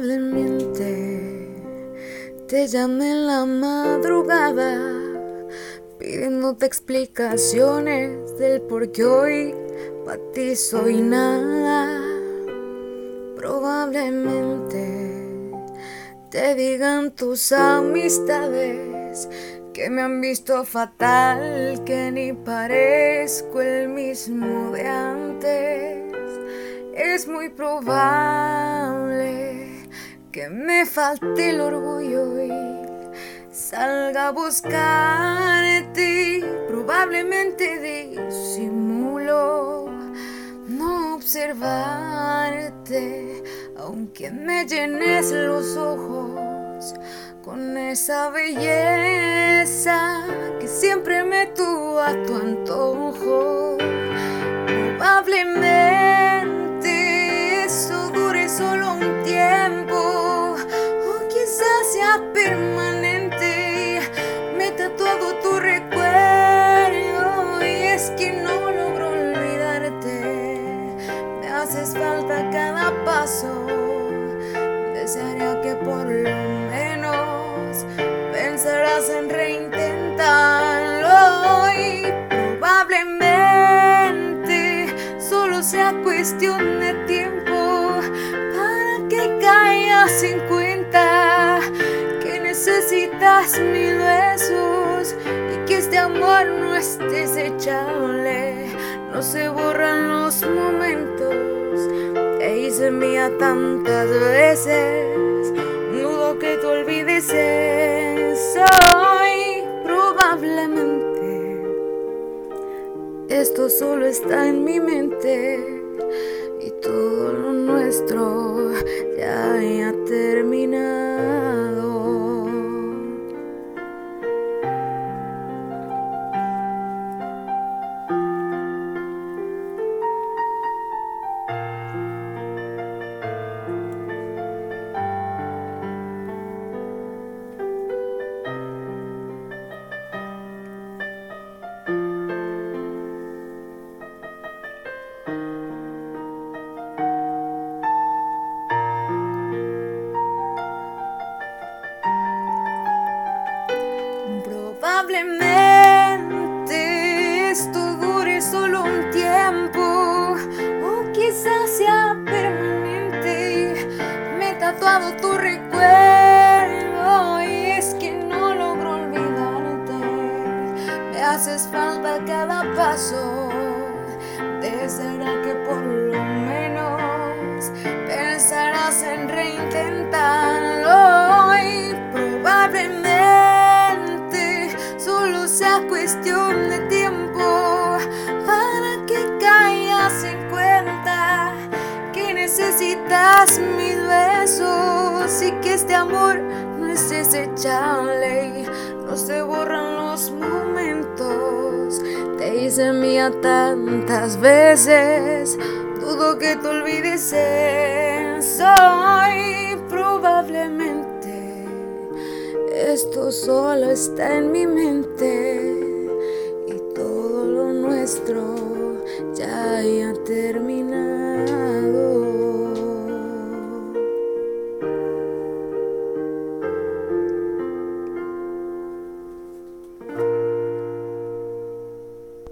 Probablemente te llamé en la madrugada pidiéndote explicaciones del por qué hoy para ti soy nada. Probablemente te digan tus amistades que me han visto fatal, que ni parezco el mismo de antes. Es muy probable que me falte el orgullo y salga a buscarte. Probablemente disimulo no observarte, aunque me llenes los ojos con esa belleza que siempre me tuvo a tu antojo. Probablemente eso dure solo un tiempo permanente. Me he tatuado tu recuerdo y es que no logro olvidarte. Me haces falta cada paso. Desearía que por lo menos pensarás en reintentarlo y probablemente solo sea cuestión de tiempo para que caigas cuenta que mil besos y que este amor no es desechable, no se borran los momentos te hice mía tantas veces, dudo que tú olvides eso y probablemente esto solo está en mi mente y todo lo nuestro Probablemente esto dure solo un tiempo o quizás sea permanente. Me he tatuado tu recuerdo y es que no logro olvidarte. Me haces falta cada paso. Deseará que por lo necesitas mis besos y que este amor no es desechable, no se borran los momentos. Te hice mía tantas veces, dudo que te olvides eso y probablemente esto solo está en mi mente y todo lo nuestro ya haya terminado.